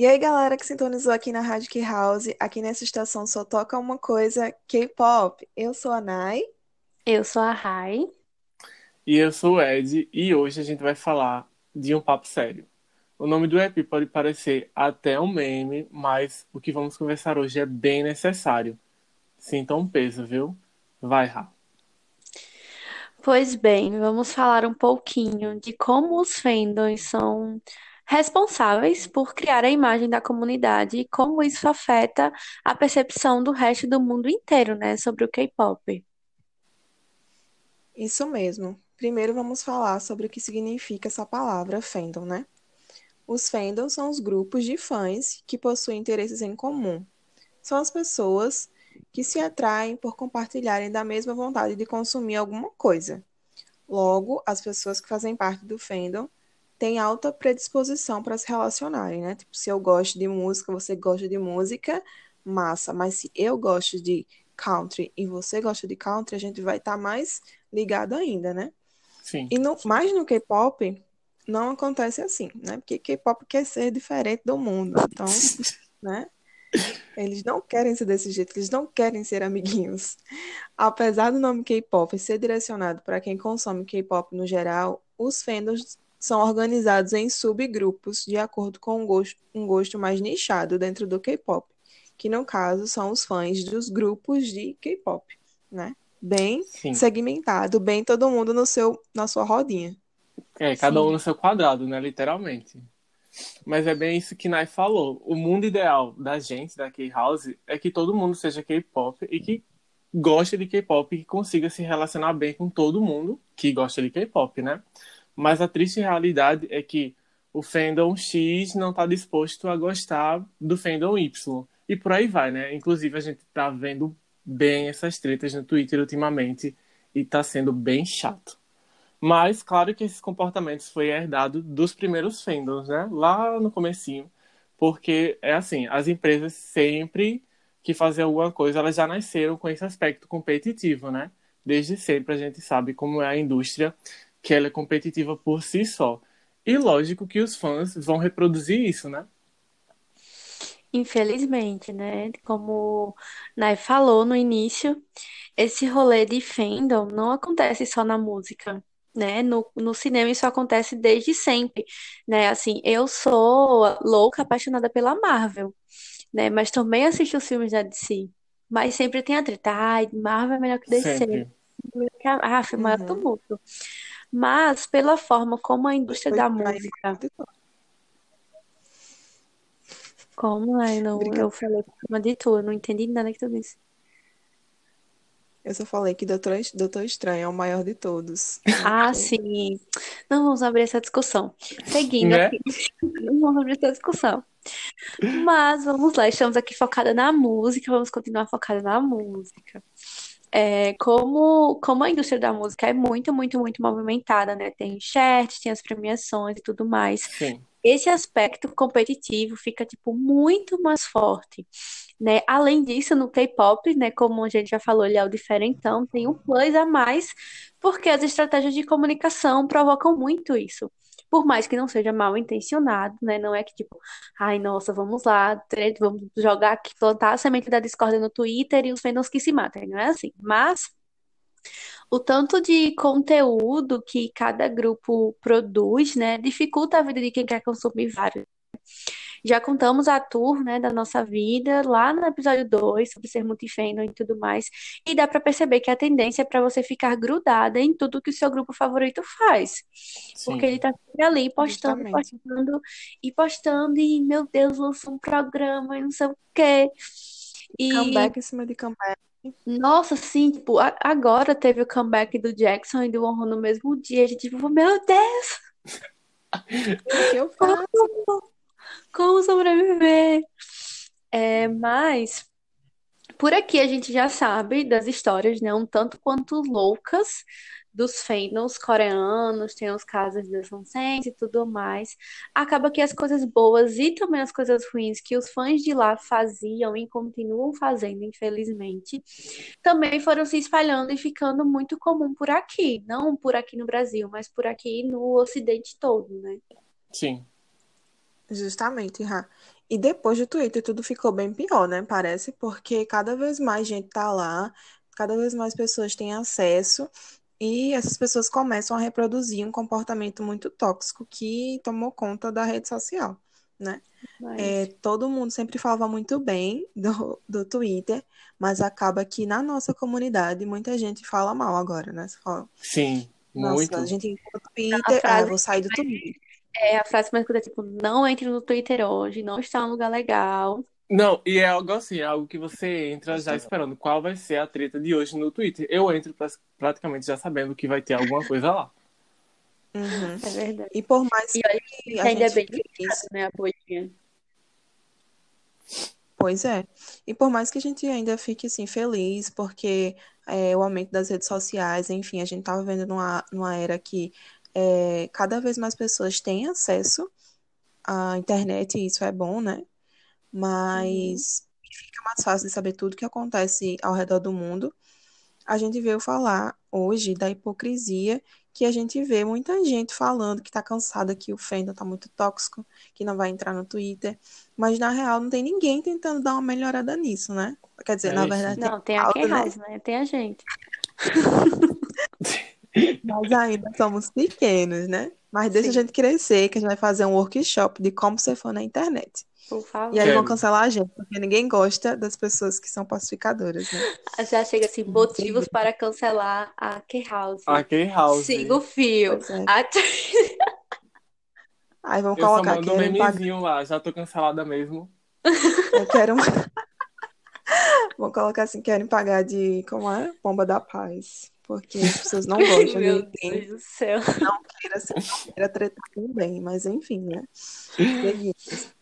E aí, galera que sintonizou aqui na Rádio Key House, aqui nessa estação só toca uma coisa, K-pop. Eu sou a Nai. Eu sou a Rai. E eu sou o Ed, e hoje a gente vai falar de um papo sério. O nome do EP pode parecer até um meme, mas o que vamos conversar hoje é bem necessário. Sinta um peso, viu? Vai, Rá. Pois bem, vamos falar um pouquinho de como os fandoms são responsáveis por criar a imagem da comunidade e como isso afeta a percepção do resto do mundo inteiro, né, sobre o K-pop. Isso mesmo. Primeiro vamos falar sobre o que significa essa palavra fandom, né? Os fandoms são os grupos de fãs que possuem interesses em comum. São as pessoas que se atraem por compartilharem da mesma vontade de consumir alguma coisa. Logo, as pessoas que fazem parte do fandom tem alta predisposição para se relacionarem, né? Tipo, se eu gosto de música, você gosta de música, massa. Mas se eu gosto de country e você gosta de country, a gente vai estar tá mais ligado ainda, né? Sim. E no, mais no K-pop, não acontece assim, né? Porque K-pop quer ser diferente do mundo. Então, né? Eles não querem ser desse jeito, eles não querem ser amiguinhos. Apesar do nome K-pop ser direcionado para quem consome K-pop no geral, os fandoms são organizados em subgrupos de acordo com um gosto, um gosto mais nichado dentro do K-pop, que no caso são os fãs dos grupos de K-pop, né? Bem Sim. segmentado, bem todo mundo no seu, na sua rodinha. É, cada Sim. um no seu quadrado, né? Literalmente. Mas é bem isso que Nai falou. O mundo ideal da gente, da K-House, é que todo mundo seja K-pop e que goste de K-pop e que consiga se relacionar bem com todo mundo que gosta de K-pop, né? Mas a triste realidade é que o fandom X não está disposto a gostar do fandom Y. E por aí vai, né? Inclusive, a gente está vendo bem essas tretas no Twitter ultimamente e está sendo bem chato. Mas, claro que esses comportamentos foi herdado dos primeiros fandoms, né? Lá no comecinho. Porque, é assim, as empresas sempre que fazem alguma coisa, elas já nasceram com esse aspecto competitivo, né? Desde sempre a gente sabe como é a indústria que ela é competitiva por si só. E lógico que os fãs vão reproduzir isso, né? Infelizmente, né? Como Nai falou no início, esse rolê de fandom não acontece só na música, né? No, no cinema isso acontece desde sempre, né? Assim, eu sou louca, apaixonada pela Marvel, né? Mas também assisto os filmes da DC. Mas sempre tem a treta, ai, Marvel é melhor que DC. Sempre. Ah, foi maior uhum. tumulto mas pela forma como a indústria da música. Como é? Não, eu falei por cima de tu, eu não entendi nada que tu disse. Eu só falei que Doutor, Doutor Estranho é o maior de todos. Ah, sim. Não vamos abrir essa discussão. Seguindo né? aqui. Não vamos abrir essa discussão. Mas vamos lá, estamos aqui focada na música, vamos continuar focada na música é, como, como a indústria da música é muito, muito, muito movimentada, né? Tem chat, tem as premiações e tudo mais. Sim. Esse aspecto competitivo fica, tipo, muito mais forte, né? Além disso, no K-pop, né, como a gente já falou, ele é o diferentão, tem um plus a mais, porque as estratégias de comunicação provocam muito isso por mais que não seja mal intencionado, né? Não é que tipo, ai, nossa, vamos lá, vamos jogar aqui, plantar a semente da discórdia no Twitter e os fandoms que se matem, não é assim. Mas o tanto de conteúdo que cada grupo produz, né, dificulta a vida de quem quer consumir vários. Já contamos a tour, né, da nossa vida lá no episódio 2 sobre ser multifandom e tudo mais. E dá para perceber que a tendência é para você ficar grudada em tudo que o seu grupo favorito faz. Sim. Porque ele tá sempre ali postando, Justamente. postando e postando e meu Deus, lançou um programa e não sei o quê. E comeback em cima de comeback. Nossa, sim, tipo, agora teve o comeback do Jackson e do Honro no mesmo dia. A gente, tipo, meu Deus! O que eu faço? Como sobreviver. É, mas por aqui a gente já sabe das histórias, né? Um tanto quanto loucas dos fandoms coreanos, tem os casos da Sunsense e tudo mais. Acaba que as coisas boas e também as coisas ruins que os fãs de lá faziam e continuam fazendo, infelizmente, também foram se espalhando e ficando muito comum por aqui. Não por aqui no Brasil, mas por aqui no Ocidente todo, né? Sim. Justamente, Ra. E depois do Twitter tudo ficou bem pior, né? Parece, porque cada vez mais gente tá lá, cada vez mais pessoas têm acesso e essas pessoas começam a reproduzir um comportamento muito tóxico que tomou conta da rede social, né? Mas, É, todo mundo sempre falava muito bem do, do Twitter, mas acaba que na nossa comunidade muita gente fala mal agora, né? Fala, Sim, nossa, muito. a gente entra no Twitter, ah, eu vou sair do Twitter. É a frase mais curta, tipo, não entre no Twitter hoje, não está um lugar legal. Não, e é algo assim, é algo que você entra já esperando qual vai ser a treta de hoje no Twitter. Eu entro pra- praticamente já sabendo que vai ter alguma coisa lá. Uhum. É verdade. E por mais E olha que a ainda é gente bem limitado, né, a bolinha. Pois é. E por mais que a gente ainda fique assim feliz, porque é, o aumento das redes sociais, enfim, a gente tá vivendo numa, numa era que é, cada vez mais pessoas têm acesso à internet, e isso é bom, né? Mas fica mais fácil de saber tudo que acontece ao redor do mundo. A gente veio falar hoje da hipocrisia que a gente vê muita gente falando que tá cansada, que o fandom tá muito tóxico, que não vai entrar no Twitter. Mas na real não tem ninguém tentando dar uma melhorada nisso, né? Quer dizer, É na isso. verdade tem Não, tem a falta, né? Né? Tem a gente. Nós ainda somos pequenos, né? Mas deixa a Sim. gente crescer, que a gente vai fazer um workshop de como ser fã na internet. Por favor. E aí vão cancelar a gente, porque ninguém gosta das pessoas que são pacificadoras, né? Já chega assim, motivos para cancelar a K-House. A K-House. Siga o fio. É. A- Aí vamos Eu colocar um querem pagar. memezinho lá, já tô cancelada mesmo. Eu quero. Vamos colocar assim, querem pagar de. Como é? Bomba da paz. Porque as pessoas não gostam Meu de Deus do céu. queira, ser- não queira tretar também. Mas enfim, né? Seguimos.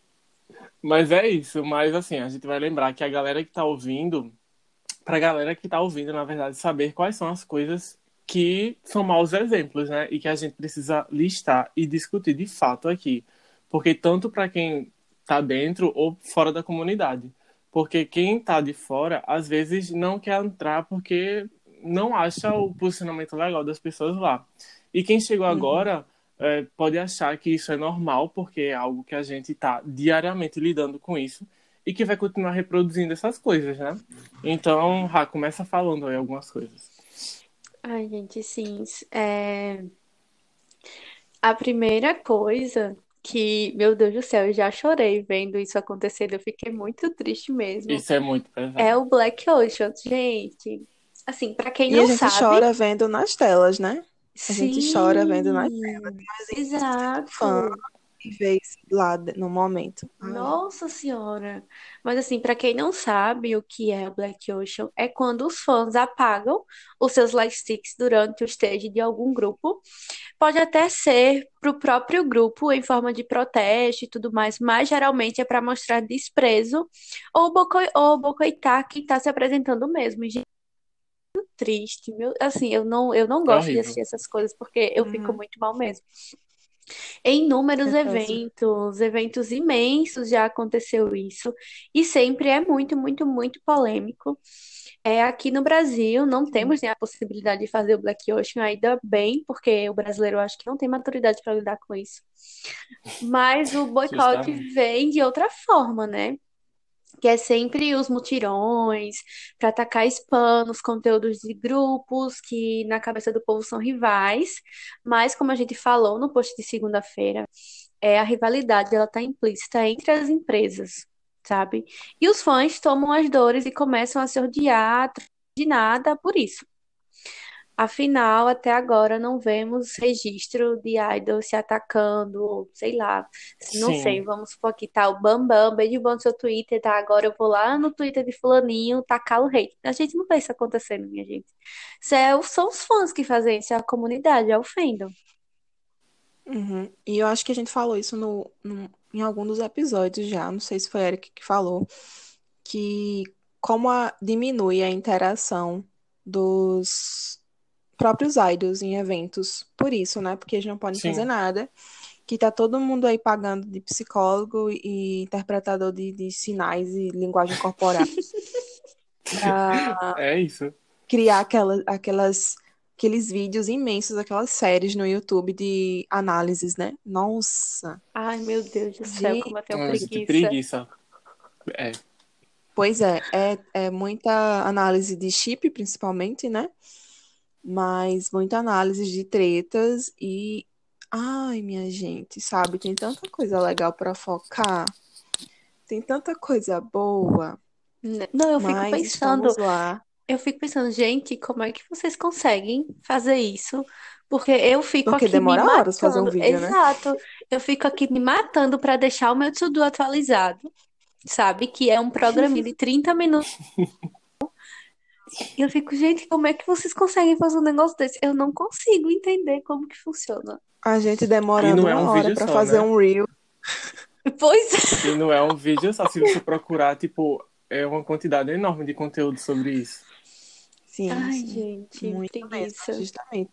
Mas é isso, mas assim, a gente vai lembrar que a galera que tá ouvindo, pra galera que tá ouvindo, na verdade, saber quais são as coisas que são maus exemplos, né? E que a gente precisa listar e discutir de fato aqui. Porque tanto pra quem tá dentro ou fora da comunidade. Porque quem tá de fora, às vezes não quer entrar porque não acha o posicionamento legal das pessoas lá. E quem chegou agora é, pode achar que isso é normal, porque é algo que a gente está diariamente lidando com isso e que vai continuar reproduzindo essas coisas, né? Então, Rá, começa falando aí algumas coisas. Ai, gente, sim. É... A primeira coisa que, meu Deus do céu, eu já chorei vendo isso acontecer, eu fiquei muito triste mesmo. Isso é muito pesado. É o Black Ocean, gente. Assim, pra quem E a não gente sabe, chora vendo nas telas, né? A gente sim, chora vendo nas telas. Mas a gente exato. fã e vê isso lá no momento. Ai, Nossa Senhora! Mas assim, para quem não sabe o que é o Black Ocean, é quando os fãs apagam os seus lightsticks durante o stage de algum grupo. Pode até ser para o próprio grupo em forma de protesto e tudo mais, mas geralmente é para mostrar desprezo ou, boco- ou boicotar quem está se apresentando mesmo. E, gente, triste, meu, assim, eu não, eu não É gosto de horrível. assistir essas coisas porque eu fico Uhum. muito mal mesmo. Em inúmeros É eventos, eventos imensos já aconteceu isso, e sempre é muito, muito, muito polêmico. É, aqui no Brasil não temos né, a possibilidade de fazer o Black Ocean, ainda bem, porque o brasileiro acho que não tem maturidade para lidar com isso. Mas o boicote vem de outra forma, né? Que é sempre os mutirões para atacar spam nos conteúdos de grupos que na cabeça do povo são rivais, mas como a gente falou no post de segunda-feira, é a rivalidade ela está implícita entre as empresas, sabe? E os fãs tomam as dores e começam a se odiar de nada por isso. Afinal, até agora não vemos registro de idol se atacando, ou sei lá. Não Sim. sei, vamos supor que tá o Bambam, beijo bom no seu Twitter, tá? Agora eu vou lá no Twitter de fulaninho tacar o hate. A gente não vê isso acontecendo, minha gente. Isso é, são os fãs que fazem isso, é a comunidade, é o fandom. Uhum. E eu acho que a gente falou isso no, no- em algum dos episódios já, não sei se foi a Eric que falou, que como a- diminui a interação dos próprios idols em eventos, por isso, né? Porque eles não podem Sim. fazer nada, que tá todo mundo aí pagando de psicólogo e interpretador de, de sinais e linguagem corporal pra É isso. criar aquelas, aquelas aqueles vídeos imensos, aquelas séries no YouTube de análises, né? Nossa. Ai, meu Deus do céu, Gente, como eu tenho Nossa, preguiça. que preguiça. É, Pois é, é, é muita análise de chip, principalmente, né? Mas muita análise de tretas e. Ai, minha gente, sabe? Tem tanta coisa legal pra focar. Tem tanta coisa boa. Não, eu fico pensando, lá. eu fico pensando, gente, como é que vocês conseguem fazer isso? Porque eu fico Porque aqui me demora horas fazer um vídeo, né? Exato. Eu fico aqui me matando para deixar o meu to-do atualizado, sabe? Que é um programinha de 30 minutos. E eu fico, gente, como é que vocês conseguem fazer um negócio desse? Eu não consigo entender como que funciona. A gente demorando não é uma um hora pra só, fazer né? um reel. Pois E não é um vídeo só. Se você procurar, tipo, é uma quantidade enorme de conteúdo sobre isso. Sim, Ai, sim. gente, Muito mesmo, preguiça. justamente.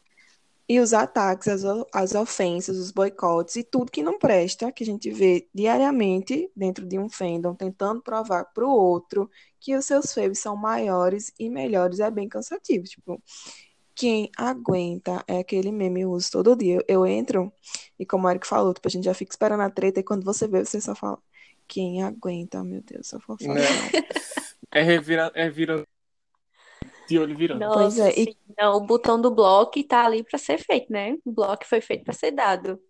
E os ataques, as, o- as ofensas, os boicotes e tudo que não presta, que a gente vê diariamente dentro de um fandom, tentando provar pro outro que os seus faves são maiores e melhores, é bem cansativo. Tipo, quem aguenta é aquele meme eu uso todo dia. Eu, entro e como o Eric falou, tipo, a gente já fica esperando a treta e quando você vê, você só fala, quem aguenta, meu Deus, só Né? falar. É, revira, é virando de olho virando. Pois Nossa, é, e. Não, o botão do bloco tá ali para ser feito, né? O bloco foi feito para ser dado.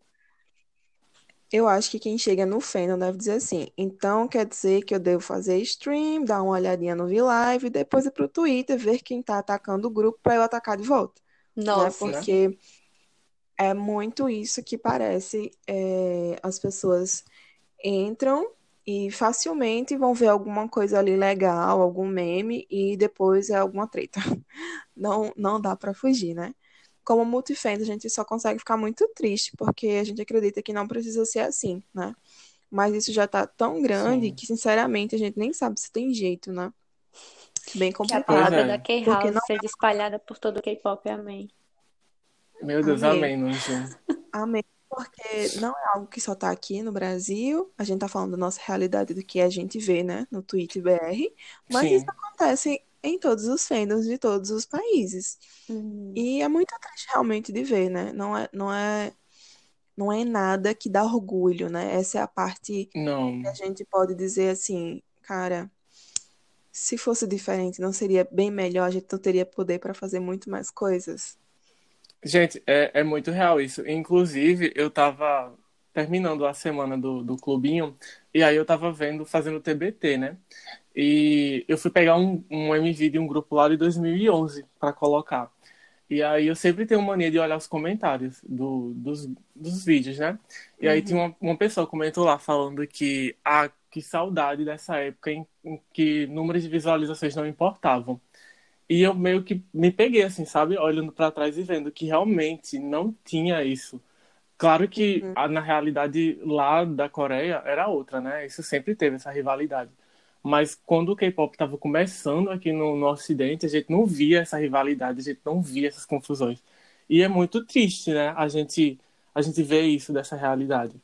Eu acho que quem chega no fandom deve dizer assim, então quer dizer que eu devo fazer stream, dar uma olhadinha no V-Live e depois ir pro Twitter ver quem tá atacando o grupo pra eu atacar de volta, né? Nossa, Né? Porque é muito isso que parece, é, as pessoas entram e facilmente vão ver alguma coisa ali legal, algum meme e depois é alguma treta. Não, não dá pra fugir, né? Como multifans, a gente só consegue ficar muito triste, porque a gente acredita que não precisa ser assim, né? Mas isso já tá tão grande Sim. que, sinceramente, a gente nem sabe se tem jeito, né? Bem que a complicado. Palavra é. da K-House não. seja espalhada por todo o K-pop, amém. Meu Deus, Amém. amém, Nunzinho. Amém. Porque não é algo que só tá aqui no Brasil. A gente tá falando da nossa realidade, do que a gente vê, né? No Twitter BR. Mas isso Sim. acontece em todos os fandoms de todos os países. Hum, E é muito triste realmente de ver, né? Não é, não é, não é nada que dá orgulho, né? Essa é a parte que Não. a gente pode dizer assim, cara, se fosse diferente, não seria bem melhor? A gente não teria poder para fazer muito mais coisas? Gente, é, é muito real isso. Inclusive, eu tava terminando a semana do, do clubinho, e aí eu tava vendo, fazendo TBT, né? E eu fui pegar um, um MV de um grupo lá de 2011 pra colocar. E aí eu sempre tenho mania de olhar os comentários do, dos, dos vídeos, né? E aí tinha Uhum. uma, uma pessoa comentou lá falando que, ah, que saudade dessa época em, em que números de visualizações não importavam. E eu meio que me peguei, assim, sabe? Olhando pra trás e vendo que realmente não tinha isso. Claro que Uhum. a- na realidade lá da Coreia era outra, né? Isso sempre teve essa rivalidade. Mas quando o K-pop estava começando aqui no, no Ocidente, a gente não via essa rivalidade, a gente não via essas confusões. E é muito triste, né? A gente, a gente vê isso dessa realidade.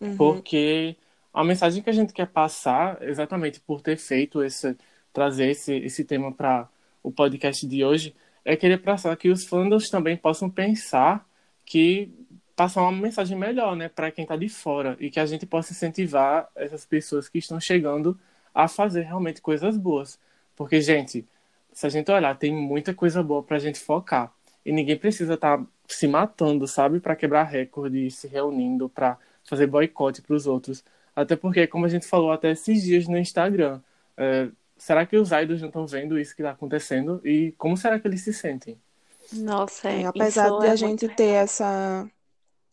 Uhum. Porque a mensagem que a gente quer passar, exatamente por ter feito esse, trazer esse, esse tema para o podcast de hoje, é querer passar que os fandoms também possam pensar que passar uma mensagem melhor, né, para quem está de fora e que a gente possa incentivar essas pessoas que estão chegando a fazer realmente coisas boas. Porque, gente, se a gente olhar, tem muita coisa boa para a gente focar. E ninguém precisa estar se matando, sabe, para quebrar recorde, se reunindo para fazer boicote para os outros. Até porque, como a gente falou até esses dias no Instagram, é, será que os idols não estão vendo isso que está acontecendo? E como será que eles se sentem? Nossa, É, é, apesar de a é gente muito ter real. essa,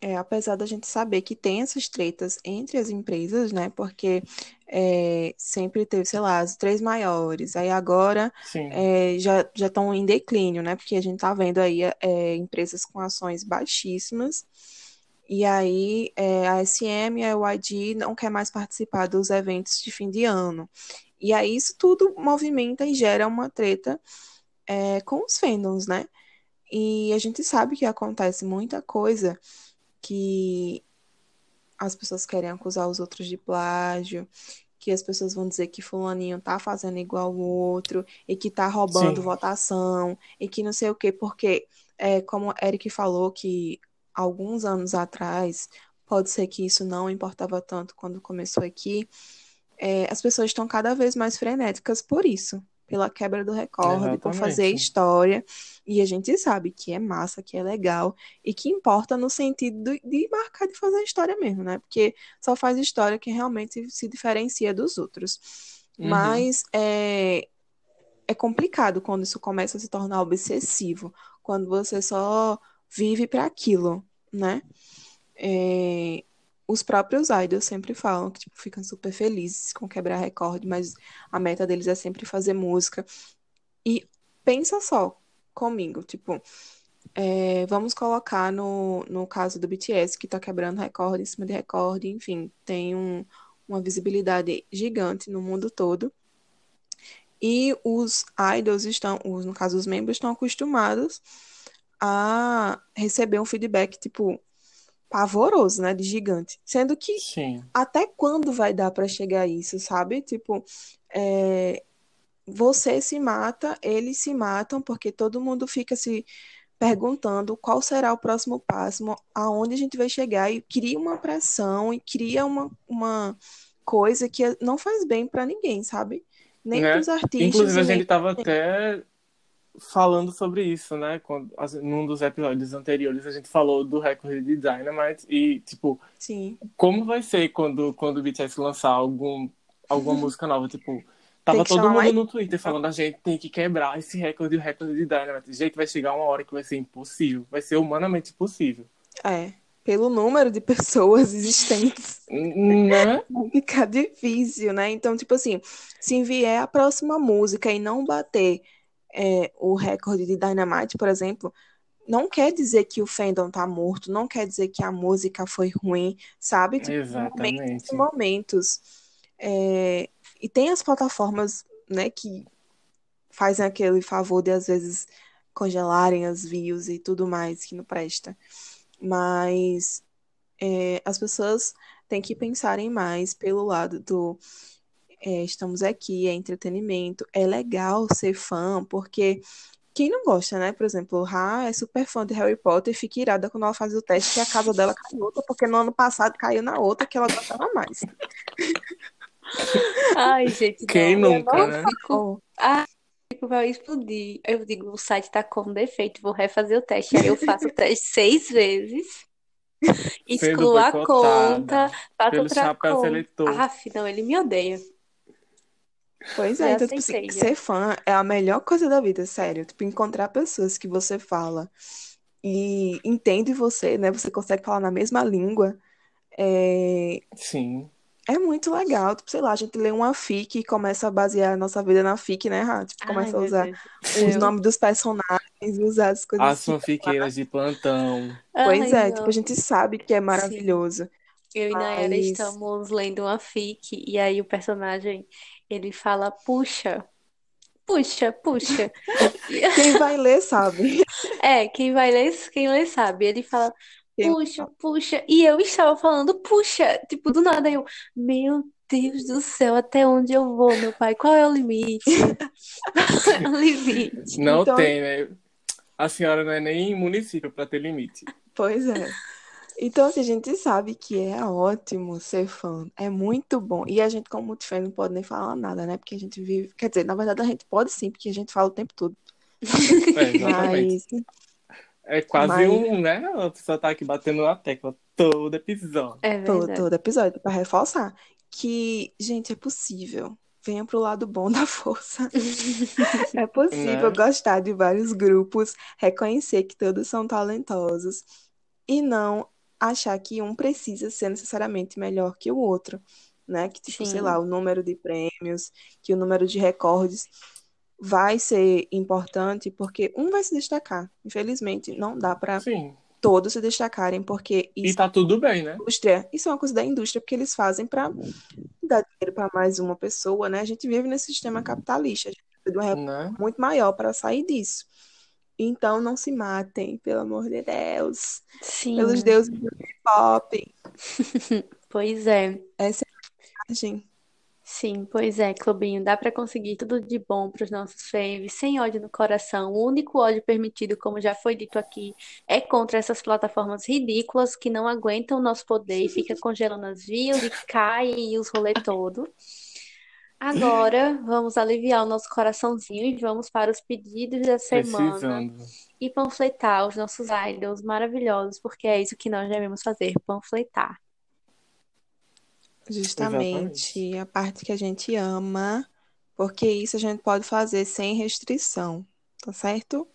é, apesar da gente saber que tem essas tretas entre as empresas, né? Porque é, sempre teve, sei lá, as três maiores. Aí agora é, já já estão em declínio, né? Porque a gente tá vendo aí é, empresas com ações baixíssimas. E aí é, a SM e a YG não quer mais participar dos eventos de fim de ano. E aí isso tudo movimenta e gera uma treta é, com os fandoms, né? E a gente sabe que acontece muita coisa que as pessoas querem acusar os outros de plágio, que as pessoas vão dizer que fulaninho tá fazendo igual o outro e que tá roubando sim, votação e que não sei o quê, porque é, como Eric falou, que alguns anos atrás, pode ser que isso não importava tanto quando começou aqui, é, as pessoas estão cada vez mais frenéticas por isso, pela quebra do recorde, por fazer história. E a gente sabe que é massa, que é legal e que importa no sentido de, de marcar, de fazer história mesmo, né? Porque só faz história quem realmente se diferencia dos outros. Uhum. Mas é, é complicado quando isso começa a se tornar obsessivo, quando você só vive para aquilo, né? É, os próprios idols sempre falam que tipo, ficam super felizes com quebrar recorde, mas a meta deles é sempre fazer música. E pensa só comigo, tipo, é, vamos colocar no, no caso do BTS, que tá quebrando recorde em cima de recorde, enfim, tem um, uma visibilidade gigante no mundo todo. E os idols estão, os, no caso, os membros estão acostumados a receber um feedback, tipo, pavoroso, né, de gigante. Sendo que Sim. até quando vai dar pra chegar a isso, sabe? Tipo, é, você se mata, eles se matam, porque todo mundo fica se perguntando qual será o próximo passo, aonde a gente vai chegar, e cria uma pressão e cria uma, uma coisa que não faz bem pra ninguém, sabe? Nem Né? pros artistas Inclusive, a nem gente estava até falando sobre isso, né? Quando, num dos episódios anteriores, a gente falou do recorde de Dynamite e, tipo, Sim, como vai ser quando, quando o BTS lançar algum, alguma música nova? Tipo, tava todo mundo mais- no Twitter falando a gente tem que quebrar esse recorde, o recorde de Dynamite. Gente, vai chegar uma hora que vai ser impossível. Vai ser humanamente impossível. é. Pelo número de pessoas existentes. Né? Vai ficar difícil, né? Então, tipo assim, se vier a próxima música e não bater é, o recorde de Dynamite, por exemplo, não quer dizer que o fandom tá morto, não quer dizer que a música foi ruim, sabe? Tipo, Exatamente. momentos e momentos. É, e tem as plataformas, né, que fazem aquele favor de, às vezes, congelarem as views e tudo mais, que não presta. Mas é, as pessoas têm que pensarem mais pelo lado do é, estamos aqui, é entretenimento, é legal ser fã, porque quem não gosta, né? Por exemplo, o Ra é super fã de Harry Potter e fica irada quando ela faz o teste que a casa dela cai em outra, porque no ano passado caiu na outra que ela gostava mais. Ai, gente, Quem não. nunca, Eu né? fico- Ah, fico, vai explodir. Eu digo, o site tá com defeito, vou refazer o teste. Aí eu faço o teste seis vezes, excluo a conta, faço outra conta. Aff, não, ele me odeia. Pois Já é, então, tipo assim, ser fã é a melhor coisa da vida, sério. Tipo, encontrar pessoas que você fala e entende você, né? Você consegue falar na mesma língua. É, Sim. é muito legal. Tipo, sei lá, a gente lê uma fic e começa a basear a nossa vida na fic, né, Rá? Tipo, Ai, começa a meu usar os nomes dos personagens, usar as coisas As fanfiqueiras de plantão. Pois Ai, é, tipo, não. a gente sabe que é Sim. maravilhoso, Eu e Nayara mas estamos lendo uma fic e aí o personagem ele fala puxa, puxa, puxa. quem vai ler sabe. É, quem vai ler, quem lê sabe. Ele fala puxa, puxa. E eu estava falando puxa, tipo do nada eu, meu Deus do céu, até onde eu vou, meu pai? Qual é o limite? Qual é o limite? Não Então- tem, né? A senhora não é nem município para ter limite. Pois é. Então, assim, a gente sabe que é ótimo ser fã, é muito bom. E a gente, como multifã, não pode nem falar nada, né? Porque a gente vive. Quer dizer, na verdade, a gente pode sim, porque a gente fala o tempo todo. É. Mas, É quase Mas- um, né? A pessoa tá aqui batendo na tecla todo episódio. É todo, todo episódio, para reforçar que, gente, é possível. Venha pro lado bom da força. É possível Né? gostar de vários grupos, reconhecer que todos são talentosos e não achar que um precisa ser necessariamente melhor que o outro, né? Que, tipo, sei Sim. lá, o número de prêmios, que o número de recordes vai ser importante porque um vai se destacar. Infelizmente, não dá para todos se destacarem porque E isso tá tudo bem, né? indústria, isso é uma coisa da indústria, porque eles fazem para dar dinheiro para mais uma pessoa, né? A gente vive nesse sistema capitalista, a gente precisa de reforma Né? muito maior para sair disso. Então não se matem, pelo amor de Deus, Sim. pelos deuses do pop. Pois é. Essa é a mensagem. Sim, pois é, Clubinho, dá pra conseguir tudo de bom pros nossos faves, sem ódio no coração. O único ódio permitido, como já foi dito aqui, é contra essas plataformas ridículas que não aguentam o nosso poder e fica congelando as views e cai e os rolê todo. Agora, vamos aliviar o nosso coraçãozinho e vamos para os pedidos da semana Precisando. e panfletar os nossos idols maravilhosos, porque é isso que nós devemos fazer, panfletar. Justamente a parte que a gente ama, porque isso a gente pode fazer sem restrição, tá certo?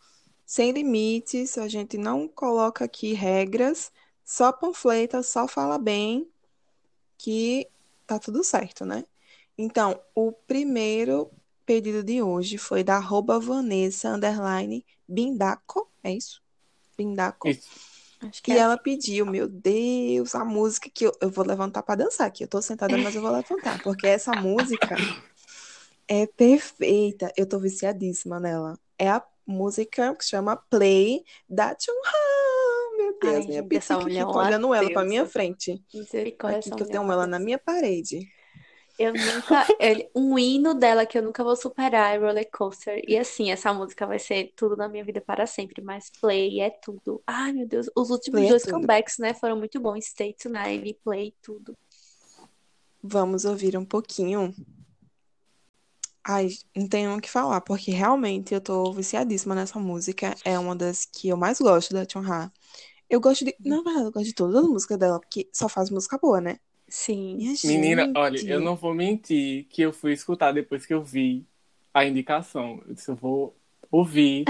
Sem limites, a gente não coloca aqui regras, só panfleta, só fala bem que tá tudo certo, né? Então, o primeiro pedido de hoje foi da arroba Vanessa underline Bindaco, é isso? Bindaco. Isso. Acho que E é ela pediu, meu Deus, a música que eu, eu vou levantar pra dançar aqui. Eu tô sentada, mas eu vou levantar, porque essa música é perfeita. Eu tô viciadíssima nela. É a música que chama Play da Chunha. Meu Deus, Ai, minha é fica uma olhando ela pra minha frente. misericórdia, Aqui que eu é tenho uma ela na minha parede. Eu nunca. um hino dela que eu nunca vou superar é Roller Coaster. E assim, essa música vai ser tudo na minha vida para sempre. Mas Play é tudo. Ai, meu Deus. Os últimos Play é dois tudo. comebacks, né, foram muito bons. Stay Tonight e Play, tudo. Vamos ouvir um pouquinho. Ai, não tenho o que falar, porque realmente eu tô viciadíssima nessa música. É uma das que eu mais gosto da Chunha. Eu gosto de. Na verdade, eu gosto de todas as músicas dela, porque só faz música boa, né? Sim. Menina, olha, gente. eu não vou mentir que eu fui escutar depois que eu vi a indicação. Eu disse, eu vou ouvir,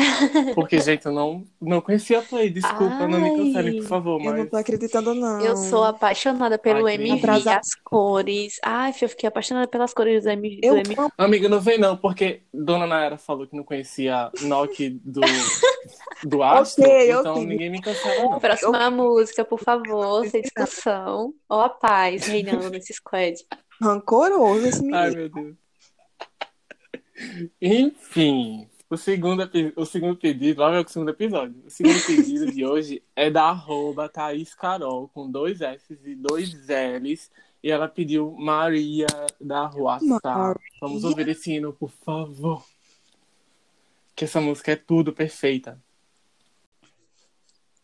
porque, gente, eu não, não conhecia a Play. Desculpa, não me cancelem, por Ai, favor, Eu não mas... tô acreditando, Eu sou não. apaixonada pelo Ai, MV, Atrasada. as cores. Ai, eu fiquei apaixonada pelas cores do MV. Eu Do MV. Amiga, não vem não, porque Dona Nayara falou que não conhecia Nock do, do Astro, Ok, então ok. ninguém me cancela, não. Próxima música, por favor, sem discussão. Ó a paz reinando nesse squad. Rancoroso esse Ai, menino. meu Deus. Enfim, o segundo, o segundo pedido, lá vai o segundo episódio. O segundo pedido de hoje é da arroba Thaís Carol, com dois S e dois L's. E ela pediu Maria da. Maria. Vamos ouvir esse hino, por favor. Que essa música é tudo perfeita.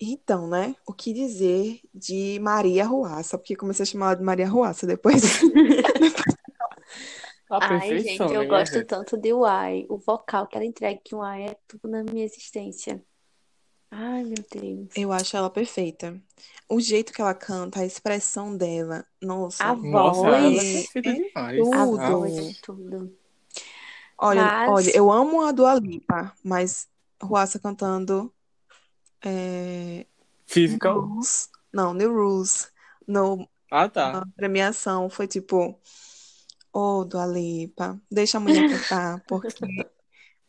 Então, né? O que dizer de Maria Ruaça? Porque comecei a chamar ela de Maria Ruaça depois. A Ai, gente, perfeição, eu né, gosto gente? tanto de Uai. O vocal que ela entrega que Uai é tudo na minha existência. Ai, meu Deus. Eu acho ela perfeita. O jeito que ela canta, a expressão dela, nossa. A Nossa, ela é voz. perfeita demais. tudo. A voz é tudo. Olha, Mas- olha, eu amo a Dua Lipa, mas Ruaça cantando é, Physical? Rules, não, New Rules, no, Ah, tá. na premiação, foi tipo, ô Dua Lipa, deixa a mulher cantar, porque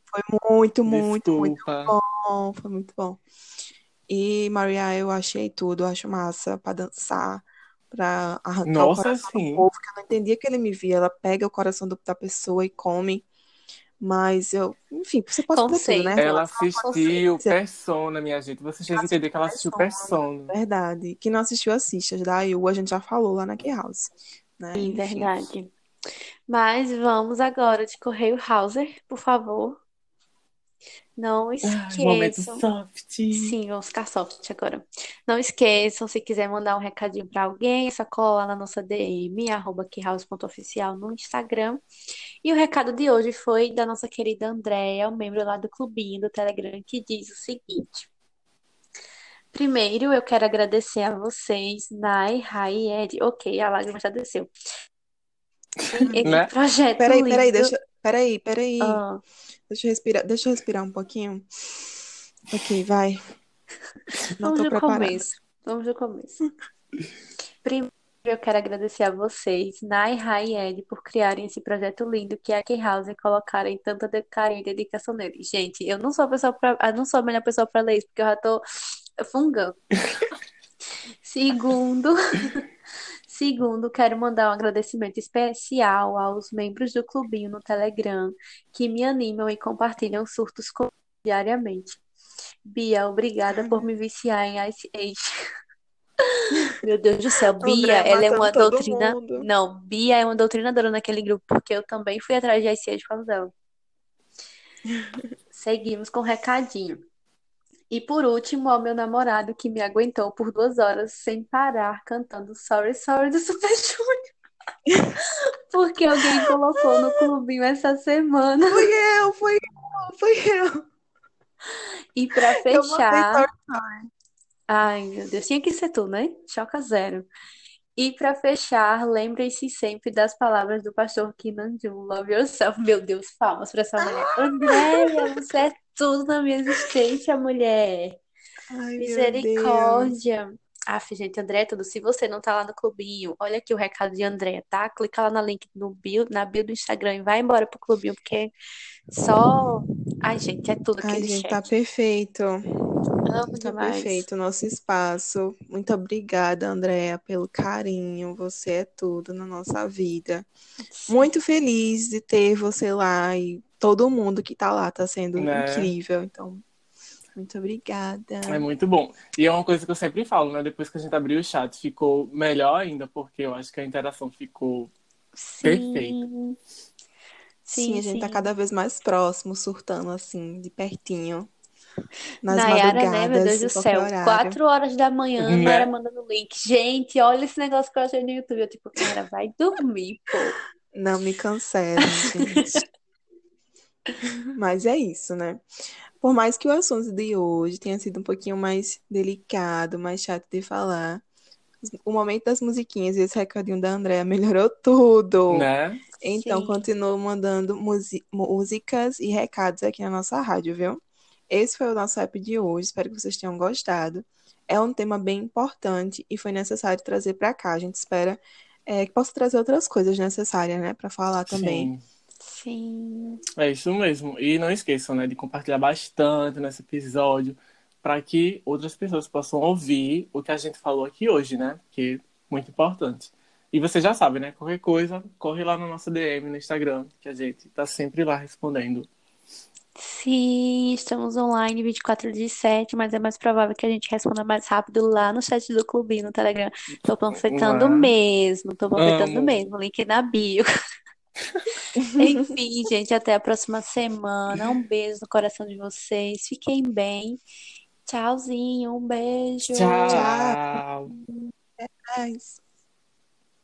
foi muito, muito, muito Desculpa. bom, foi muito bom. E Maria, eu achei tudo, eu acho massa pra dançar, pra arrancar o Nossa, coração do sim. povo, que eu não entendia que ele me via. Ela pega o coração do- da pessoa e come. Mas eu, enfim, você pode tudo, né? Ela assistiu. Persona, minha gente. Você tinha que entender que ela assistiu Persona. Verdade. Quem não assistiu, assista. Da IU, a gente já falou lá na Key House. Né? Sim, Enfim. verdade. Mas vamos agora de Correio Hauser, por favor. Não Ai, momento esqueçam. soft. Sim, vamos ficar soft agora. Não esqueçam, se quiser mandar um recadinho pra alguém, é só colar lá na nossa DM, arroba keyhouse.oficial no Instagram. E o recado de hoje foi da nossa querida Andréia, um membro lá do clubinho do Telegram, que diz o seguinte. Primeiro, eu quero agradecer a vocês, Nai, Rai e Ed. Ok, a lágrima já desceu. Esse Né? projeto Peraí, peraí, lindo. deixa. Peraí, peraí. Ah, Deixa eu respirar, deixa eu respirar um pouquinho. Ok, vai. Não Vamos tô preparada. começo. Vamos do começo. Primeiro, eu quero agradecer a vocês, Nai, Rai e Ed, por criarem esse projeto lindo que é a Key House e colocarem tanta carinho e dedicação nele. Gente, eu não sou a pessoa pra, eu não sou a melhor pessoa para ler isso, porque eu já tô fungando. Segundo, segundo, quero mandar um agradecimento especial aos membros do clubinho no Telegram que me animam e compartilham surtos comigo diariamente. Bia, obrigada por me viciar em Ice Age. Meu Deus do céu, Bia, ela é uma doutrina. mundo. Não, Bia é uma doutrinadora naquele grupo, porque eu também fui atrás de ICA por causa dela. Seguimos com o recadinho. E por último, ao meu namorado que me aguentou por duas horas sem parar cantando Sorry, Sorry do Super Junior. Porque alguém colocou no clubinho essa semana. Fui eu, fui eu, fui eu. E pra fechar. sorry. Ai, meu Deus, tinha que ser tu, né? Choca zero. E pra fechar, lembrem-se sempre das palavras do pastor Kinan Jun, Love Yourself. Meu Deus, palmas pra essa mulher. Andréia, você é tudo na minha existência, mulher. Ai. Misericórdia. Aff, gente, André, é tudo. Se você não tá lá no clubinho, olha aqui o recado de André, tá? Clica lá no link no bio, na bio do Instagram e vai embora pro clubinho, porque só. Ai, gente, é tudo Ai, aquele gente, tá perfeito. Amo Tá demais. perfeito o nosso espaço. Muito obrigada, Andréa, pelo carinho. Você é tudo na nossa vida. Muito feliz de ter você lá e todo mundo que tá lá tá sendo Né? incrível. Então, muito obrigada. É muito bom. E é uma coisa que eu sempre falo, né? Depois que a gente abriu o chat, ficou melhor ainda, porque eu acho que a interação ficou perfeita. Sim. Sim, a gente tá sim. cada vez mais próximo, surtando assim, de pertinho. Nas Nayara, né? Meu madrugadas, Deus do céu. horário. Quatro horas da manhã, Né? Nayara mandando link. Gente, olha esse negócio que eu achei no YouTube. Eu, tipo, Nayara, vai dormir, pô. Não me cancelem, gente. Mas é isso, né? Por mais que o assunto de hoje tenha sido um pouquinho mais delicado, mais chato de falar, o momento das musiquinhas e esse recadinho da Andréa melhorou tudo. Né? Então, Sim. continuo mandando músicas e recados aqui na nossa rádio, viu? Esse foi o nosso app de hoje. Espero que vocês tenham gostado. É um tema bem importante e foi necessário trazer para cá. A gente espera é, que possa trazer outras coisas necessárias, né, para falar também. Sim. Sim. É isso mesmo. E não esqueçam, né, de compartilhar bastante nesse episódio para que outras pessoas possam ouvir o que a gente falou aqui hoje, né? Que é muito importante. E você já sabe, né? Qualquer coisa, corre lá na nossa DM no Instagram, que a gente tá sempre lá respondendo. Sim, estamos online 24 de 7, mas é mais provável que a gente responda mais rápido lá no chat do clubinho no Telegram. Tô panfletando mesmo, tô panfletando mesmo. Link na bio. Enfim, gente, até a próxima semana. Um beijo no coração de vocês. Fiquem bem. Tchauzinho, um beijo. Tchau. Mas...